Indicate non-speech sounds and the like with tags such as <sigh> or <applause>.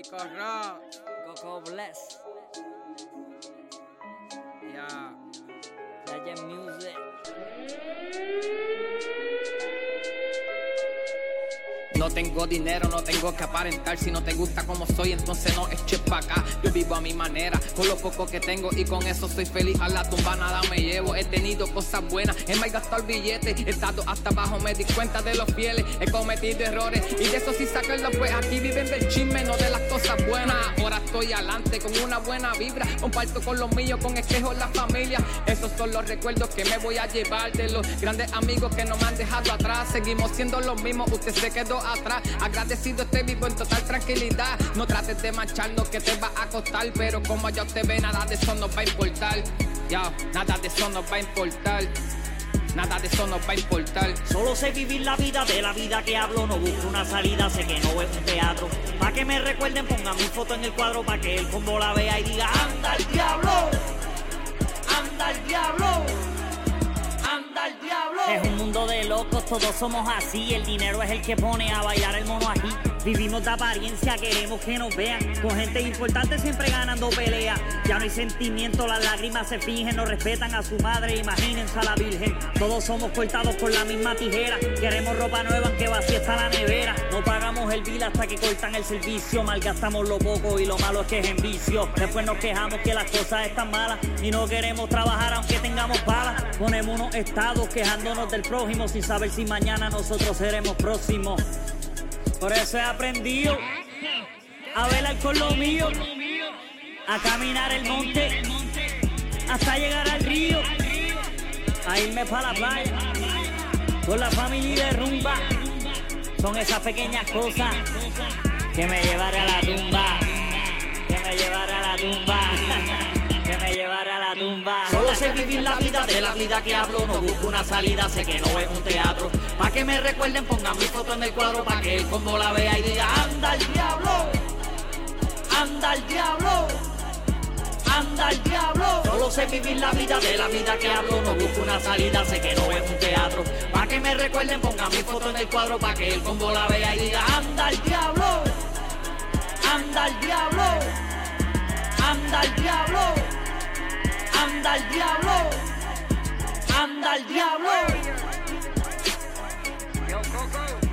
Rico Rock. Coco Bless. Ya. Legend Music. No tengo dinero, no tengo que aparentar. Si no te gusta como soy, entonces no eches pa' acá. Yo vivo a mi manera, con lo poco que tengo y con eso soy feliz. A la tumba nada me llevo. He tenido cosas buenas, he malgastado billetes. He estado hasta abajo, me di cuenta de los fieles. He cometido errores y de eso sí sacarlo, pues aquí viven del chisme, no de las cosas buenas. Estoy adelante con una buena vibra. Comparto con los míos, con espejo la familia. Esos son los recuerdos que me voy a llevar de los grandes amigos que no me han dejado atrás. Seguimos siendo los mismos, usted se quedó atrás. Agradecido estoy vivo en total tranquilidad. No trates de mancharnos que te va a costar. Pero como ya usted ve, nada de eso nos va a importar. Ya, nada de eso nos va a importar. Nada de eso nos va a importar. Solo sé vivir la vida de la vida que hablo. No busco una salida, sé que no es un teatro. Pa' que me recuerden, pongan mi foto en el cuadro. Pa' que el combo la vea y diga: ¡Anda el diablo! Locos, todos somos así. El dinero es el que pone a bailar el mono aquí. Vivimos de apariencia, queremos que nos vean. Con gente importante siempre ganando pelea. Ya no hay sentimiento, las lágrimas se fingen, no respetan a su madre, imagínense a la virgen. Todos somos cortados con la misma tijera. Queremos ropa nueva, aunque vacía está la nevera. No pagamos el bill hasta que cortan el servicio. Malgastamos lo poco y lo malo es que es en vicio. Después nos quejamos que las cosas están malas y no queremos trabajar aunque tengamos balas. Ponemos unos estados quejándonos del prójimo sin saber si mañana nosotros seremos próximos. Por eso he aprendido a velar con lo mío, a caminar el monte hasta llegar al río, a irme para la playa con la familia de rumba. Son esas pequeñas cosas que me llevaré a la tumba, que me llevaré a la tumba, <laughs> que me llevaré a la tumba. Solo sé vivir la vida de la vida que hablo. No busco una salida, sé que no es un teatro. Pa' que me recuerden, pongan mi foto en el cuadro. Pa' que el combo la vea y diga: ¡Anda el diablo! ¡Anda el diablo! ¡Anda el diablo! Solo sé vivir la vida de la vida que hablo. No busco una salida, sé que no es un teatro. Pa' que me recuerden, pongan mi foto en el cuadro. Pa' que el combo la vea y diga: ¡Anda el diablo! ¡Anda el diablo! ¡Anda el diablo! ¡Anda el diablo! ¡Anda el diablo! Yo, Coco.